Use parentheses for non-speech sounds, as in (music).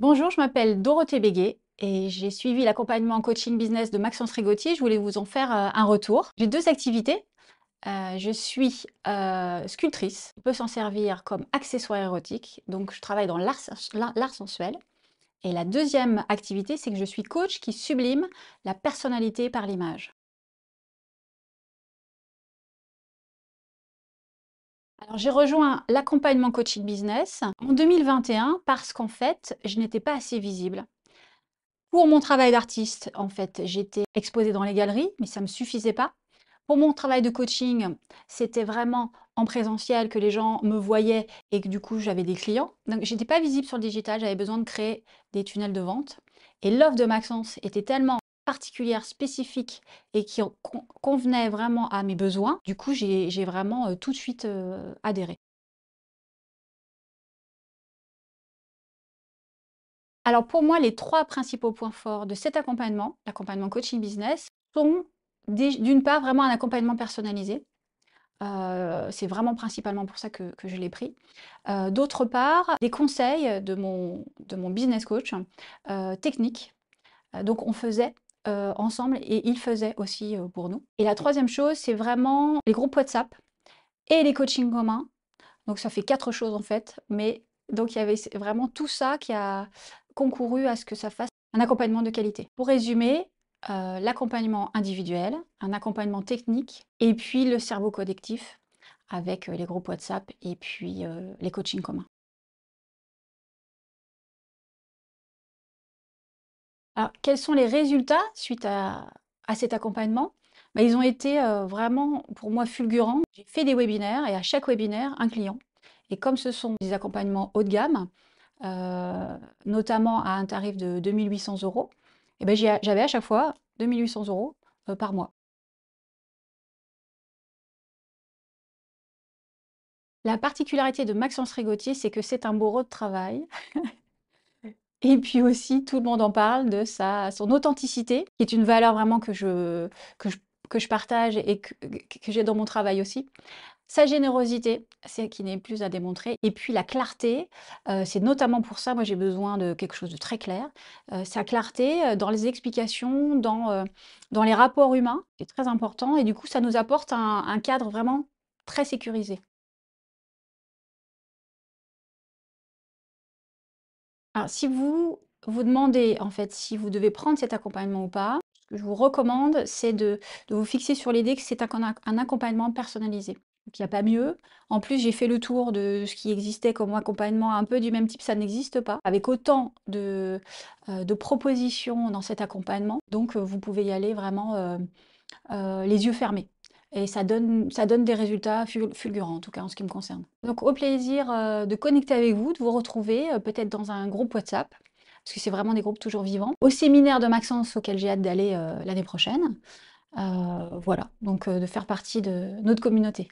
Bonjour, je m'appelle Dorothée Béguet et j'ai suivi l'accompagnement coaching business de Maxence Rigotier. Je voulais vous en faire euh, un retour. J'ai deux activités. Euh, je suis euh, sculptrice. On peut s'en servir comme accessoire érotique. Donc, je travaille dans l'art sensuel. Et la deuxième activité, c'est que je suis coach qui sublime la personnalité par l'image. J'ai rejoint l'accompagnement coaching business en 2021 parce qu'en fait, je n'étais pas assez visible. Pour mon travail d'artiste, en fait, j'étais exposée dans les galeries, mais ça ne me suffisait pas. Pour mon travail de coaching, c'était vraiment en présentiel que les gens me voyaient et que du coup, j'avais des clients. Donc, j'étais pas visible sur le digital, j'avais besoin de créer des tunnels de vente. Et l'offre de Maxence était tellement particulière, spécifique et qui convenait vraiment à mes besoins, du coup, j'ai vraiment tout de suite adhéré. Alors pour moi, les trois principaux points forts de cet accompagnement, l'accompagnement coaching business, sont d'une part vraiment un accompagnement personnalisé. c'est vraiment principalement pour ça que, je l'ai pris. D'autre part, des conseils de mon, de mon business coach technique. donc on faisait ensemble et ils faisaient aussi pour nous. Et la troisième chose, c'est vraiment les groupes WhatsApp et les coachings communs. Donc ça fait quatre choses en fait, mais donc il y avait vraiment tout ça qui a concouru à ce que ça fasse un accompagnement de qualité. Pour résumer, l'accompagnement individuel, un accompagnement technique et puis le cerveau collectif avec les groupes WhatsApp et puis les coachings communs. Alors, quels sont les résultats suite à, cet accompagnement? Bah, Ils ont été euh, vraiment, pour moi, fulgurants. J'ai fait des webinaires et à chaque webinaire, un client. Et comme ce sont des accompagnements haut de gamme, euh, notamment à un tarif de 2800 euros, et ben, j'avais à chaque fois 2800 euros euh, par mois. La particularité de Maxence Rigotier, c'est que c'est un bourreau de travail. (laughs) Et puis aussi, tout le monde en parle de sa son authenticité, qui est une valeur vraiment que je que je que je partage et que que j'ai dans mon travail aussi. Sa générosité, c'est qui n'est plus à démontrer et puis la clarté, heu, c'est notamment pour ça, moi, j'ai besoin de quelque chose de très clair. Heu, sa clarté, heu, dans les explications, dans, dans les rapports humains, c'est très important et du coup, ça nous apporte un cadre vraiment très sécurisé. Alors, si vous vous demandez, en fait, si vous devez prendre cet accompagnement ou pas, ce que je vous recommande, c'est de vous fixer sur l'idée que c'est un accompagnement personnalisé. Il n'y a pas mieux. En plus, j'ai fait le tour de ce qui existait comme accompagnement un peu du même type, ça n'existe pas, avec autant de, euh, propositions dans cet accompagnement. Donc, euh, vous pouvez y aller vraiment, euh, les yeux fermés et ça donne des résultats fulgurants, en tout cas en ce qui me concerne. Donc au plaisir, euh, de connecter avec vous, de vous retrouver, euh, peut-être dans un groupe WhatsApp, parce que c'est vraiment des groupes toujours vivants. Au séminaire de Maxence auquel j'ai hâte d'aller, euh, l'année prochaine. voilà, donc de faire partie de notre communauté.